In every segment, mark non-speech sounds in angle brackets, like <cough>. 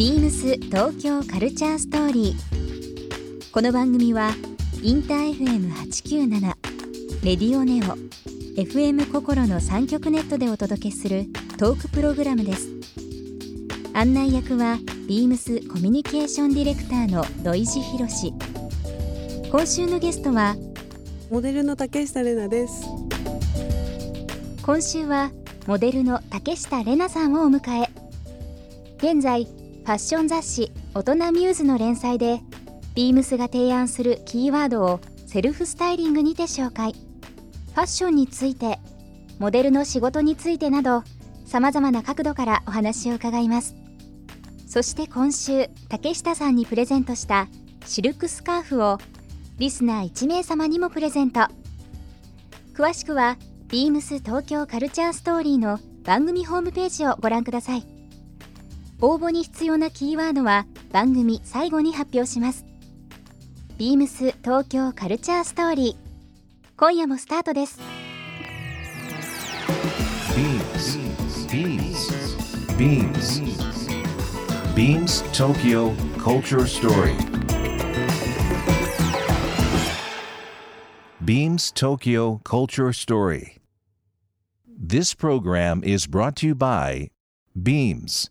ビームス東京カルチャーストーリー。この番組はインター FM897 レディオネオ FM 心の三極ネットでお届けするトークプログラムです。案内役はビームスコミュニケーションディレクターの土井博志。今週のゲストはモデルの竹下玲奈です今週はモデルの竹下玲奈さんをお迎え現在ファッション雑誌「大人ミューズ」の連載でビームスが提案するキーワードをセルフスタイリングにて紹介。ファッションについてモデルの仕事についてなどさまざまな角度からお話を伺います。そして今週竹下さんにプレゼントしたシルクスカーフをリスナー1名様にもプレゼント。詳しくはビームス東京カルチャーストーリーの番組ホームページをご覧ください。応募に必要なキーワードは番組最後に発表します。ビームス東京カルチャーストーリー。今夜もスタートです。ビームス、ビームス、ビームス、ビーム東京カルチャーストーリー。ビームス東京カルチャーストーリー。This program is brought to you by Beams.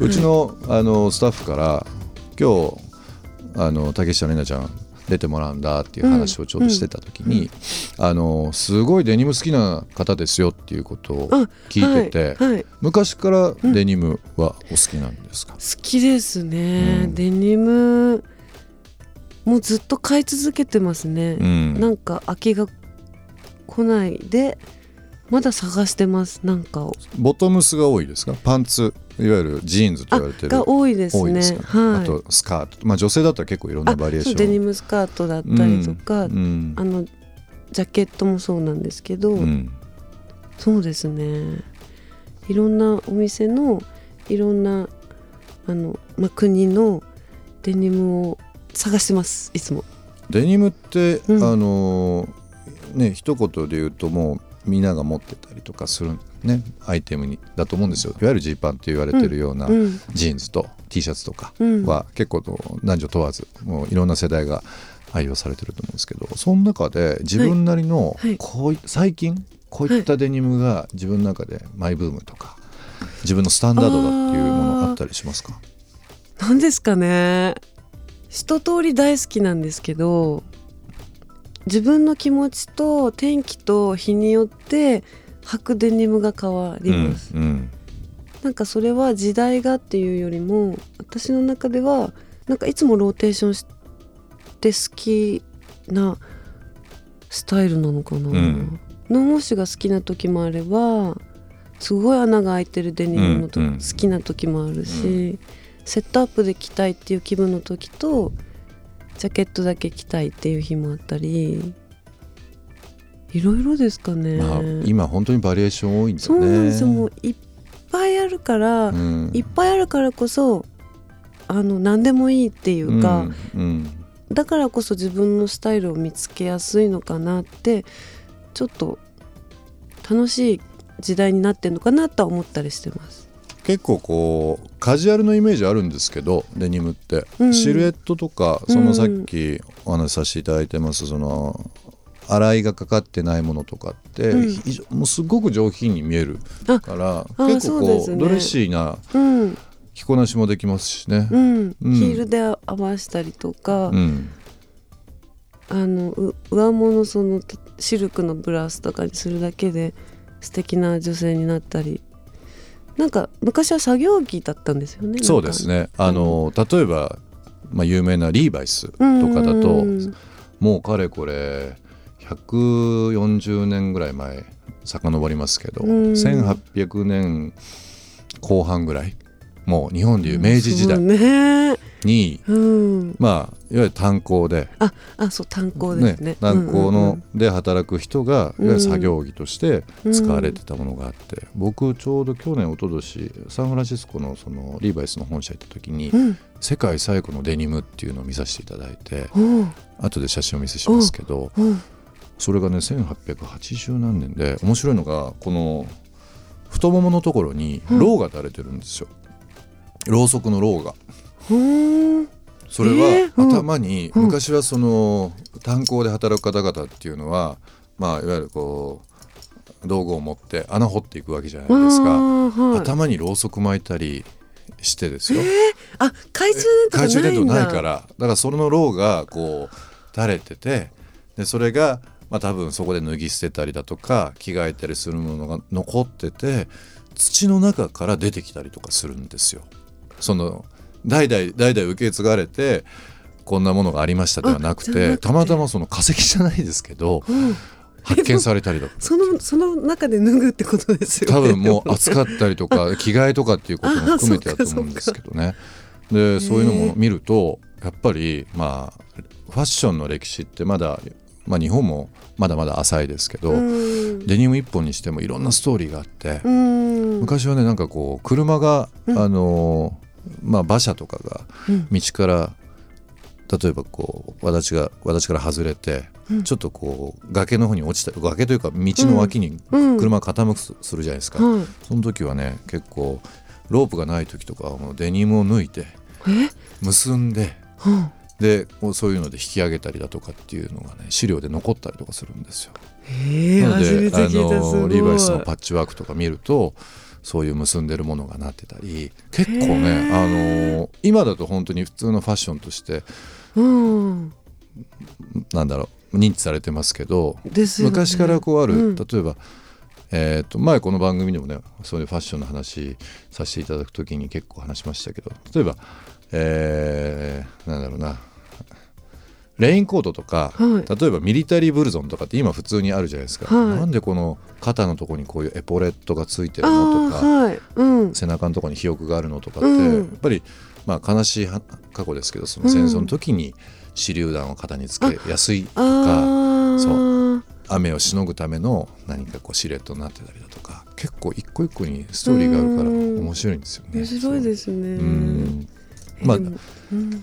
うちのあのスタッフから今日あの竹下玲奈ちゃん出てもらうんだっていう話をちょうどしてた時に、あのすごいデニム好きな方ですよっていうことをあ聞いてて、はい。はい。昔からデニムはお好きなんですか、好きですね、うん。デニムもうずっと買い続けてますね、うん。なんか飽きが来ないでまだ探してますなんかを。ボトムスが多いですか？パンツいわゆるジーンズとあ言われてるが多いですね。はい。あとスカート、まあ、女性だったら結構いろんなバリエーションデニムスカートだったりとか、うん。あのジャケットもそうなんですけど、うん。そうですね。いろんなお店のいろんなあの、まあ、国のデニムを探してます。いつも。デニムって、うん。あのね一言で言うともうみんなが持ってたりとかするねアイテムにだと思うんですよ。いわゆるジーパンって言われてるようなうん。ジーンズと T シャツとかうん。は結構男女問わずもういろんな世代が愛用されてると思うんですけどその中で自分なりのこうい最近こういったデニムが自分の中でマイブームとか自分のスタンダードだっていうものあったりしますか？なんですかね。一通り大好きなんですけど自分の気持ちと天気と日によって履くデニムが変わります、うんうん。なんかそれは時代がっていうよりも私の中ではなんかいつもローテーションして好きなスタイルなのかな、うん。ノンウォッシュが好きな時もあればすごい穴が開いてるデニムの時、うんうん。好きな時もあるし、セットアップで着たいっていう気分の時とジャケットだけ着たいっていう日もあったりいろいろですかね、まあ、今本当にバリエーション多いんだね。そうなんですよ。もういっぱいあるから、うん。いっぱいあるからこそあの何でもいいっていうか、うんうん。だからこそ自分のスタイルを見つけやすいのかなってちょっと楽しい時代になってるのかなとは思ったりしてます。結構こうカジュアルのイメージあるんですけどデニムって、うん。シルエットとかそのさっきお話しさせていただいてますその洗いがかかってないものとかって、うん。もうすごく上品に見えるあからあ結構こうね。ドレッシーなうん、着こなしもできますしね。う。ん、うん。ヒールで合わしたりとか、うん。あのう上物そのシルクのブラウスとかにするだけで素敵な女性になったりなんか昔は作業着だったんですよねそうですね。あの例えば、まあ、有名なリーバイスとかだと、うん。もうかれこれ140年ぐらい前遡りますけど、うん。1800年後半ぐらいもう日本でいう明治時代。ねに、うん。まあいわゆる炭鉱で。ああそう炭鉱ですね。炭鉱うんので働く人がいわゆる作業着としてうん。使われてたものがあって、僕ちょうど去年一昨年サンフランシスコのそのリーバイスの本社行った時に、うん。世界最古のデニムっていうのを見させていただいてう。ん後で写真をお見せしますけどう。んそれがね1880何年で面白いのがこの太もものところにろうが垂れてるんですよ、ろうそくのろうが。うんそれは頭に、うん。昔はその炭鉱で働く方々っていうのは、まあ、いわゆるこう道具を持って穴掘っていくわけじゃないですか、はい頭にろうそく巻いたりしてですよ、あ懐中電灯が懐中電灯ないから。だからそのろうがこう垂れててでそれが、まあ、多分そこで脱ぎ捨てたりだとか着替えたりするものが残ってて土の中から出てきたりとかするんですよ。その代々代々受け継がれてこんなものがありましたではなくてて。たまたまその化石じゃないですけどうん。発見されたりだとか。そのその中で脱ぐってことですよね。多分もう扱ったりとか <laughs> 着替えとかっていうことも含めてだと思うんですけどね。でそういうのも見るとやっぱりまあファッションの歴史ってまだ、まあ、日本もまだまだ浅いですけど、うん。デニム一本にしてもいろんなストーリーがあって、うん。昔はねなんかこう車が、うん。あのまあ馬車とかがうん。道から例えばこう私が私から外れて、うん。ちょっとこう崖の方に落ちた崖というか道の脇にうん。車が傾くとするじゃないですか、はい。その時はね結構ロープがない時とかはもうデニムを抜いてえ？結んでうん。でそういうので引き上げたりだとかっていうのがね資料で残ったりとかするんですよ。ええなのであのリーバイスのパッチワークとか見るとそういう結んでるものがなってたり結構ねあの今だと本当に普通のファッションとしてうん。なんだろう認知されてますけどね。昔からこうある、うん。例えば、えー、と前この番組でもねそういうファッションの話させていただく時に結構話しましたけど例えば、えーなんだろうなレインコートとか、はい。例えばミリタリーブルゾンとかって今普通にあるじゃないですか、はい。なんでこの肩のとこにこういうエポレットがついてるあのとか、ーはい。うん。背中のところに肥沃があるのとかって、うん。やっぱり、まあ、悲しいは過去ですけどその戦争の時に手榴弾を肩につけやすいとかああそ雨をしのぐための何かこうシルエットになってたりだとか結構一個一個にストーリーがあるからうん。面白いんですよね。面白いですね。うんまあ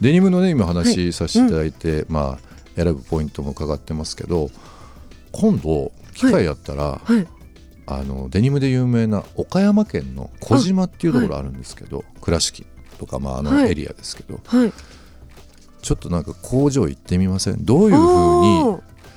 デニムのね今話させていただいて、まあ選ぶポイントも伺ってますけど今度機会あったら、はい。あのデニムで有名な岡山県の小島っていうところあるんですけど、倉敷とか、まあ、あのはい。エリアですけど、はい。ちょっとなんか工場行ってみません？どういうふ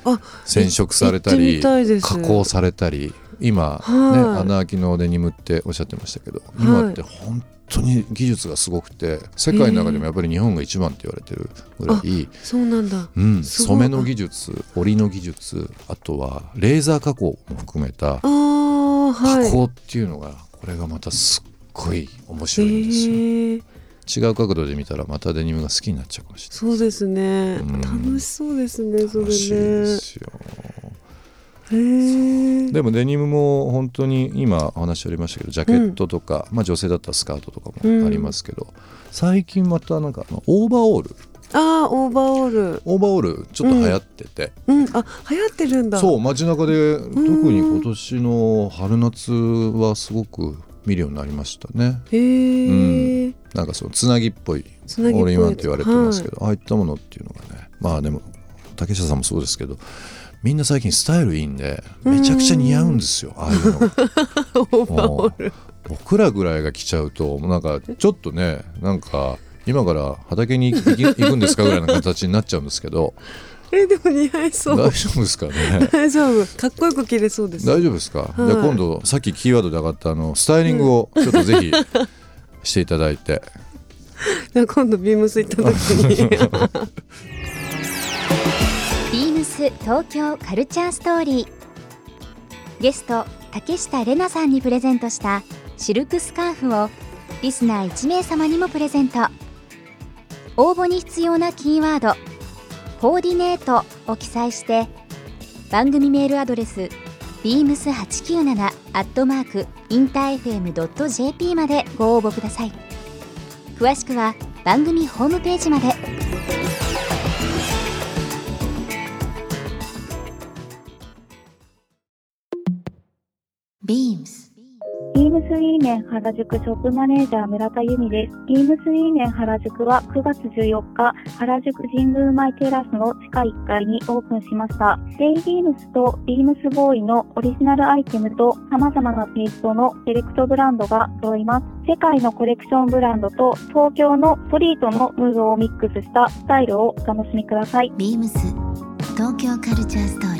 うに染色されたり加工されたり？今、はい。ね穴開きのデニムっておっしゃってましたけど今って本当に技術がすごくて世界の中でもやっぱり日本が一番って言われてるぐらい、そうなんだ。うん、染めの技術織りの技術あとはレーザー加工も含めた加工っていうのがこれがまたすっごい面白いんですよ、へー。違う角度で見たらまたデニムが好きになっちゃうかもしれないそうですね。うん。楽しそうですねそれ楽しいでねでもデニムも本当に今お話ありましたけどジャケットとか、まあ、女性だったらスカートとかもありますけど、最近またなんかオーバーオール。ああオーバーオール。オーバーオールちょっと流行ってて、うん。あ流行ってるんだ。そう街中で特に今年の春夏はすごく見るようになりましたね。へえなんかそのつなぎっぽいオールインワンって言われてますけど、ああいったものっていうのがね。まあでも竹下さんもそうですけどみんな最近スタイルいいんでめちゃくちゃ似合うんですよああいうの。が。<laughs> オーバー。オール僕らぐらいが来ちゃうともうなんかちょっとねなんか今から畑に <laughs> 行くんですかぐらいの形になっちゃうんですけど。えでも似合いそう。大丈夫ですかね？大丈夫。かっこよく着れそうです。大丈夫ですか、はい。じゃあ今度さっきキーワードで上がったあのスタイリングをちょっとぜひしていただいて。<laughs> じゃあ今度ビームス行った時にビームス東京カルチャーストーリー。ゲスト竹下玲奈さんにプレゼントしたシルクスカーフをリスナー1名様にもプレゼント。応募に必要なキーワード「コーディネート」を記載して番組メールアドレス beams897 アットマークインター FM.jp までご応募ください。詳しくは番組ホームページまで。ビームスビームスイーメン原宿ショップマネージャー村田由美です。ビームスイーメン原宿は9月14日、原宿神宮前テラスの地下1階にオープンしました。デイビームスとビームスボーイのオリジナルアイテムと様々なテイストのセレクトブランドが揃います。世界のコレクションブランドと東京のストリートのムードをミックスしたスタイルをお楽しみください。ビームス東京カルチャーストーリー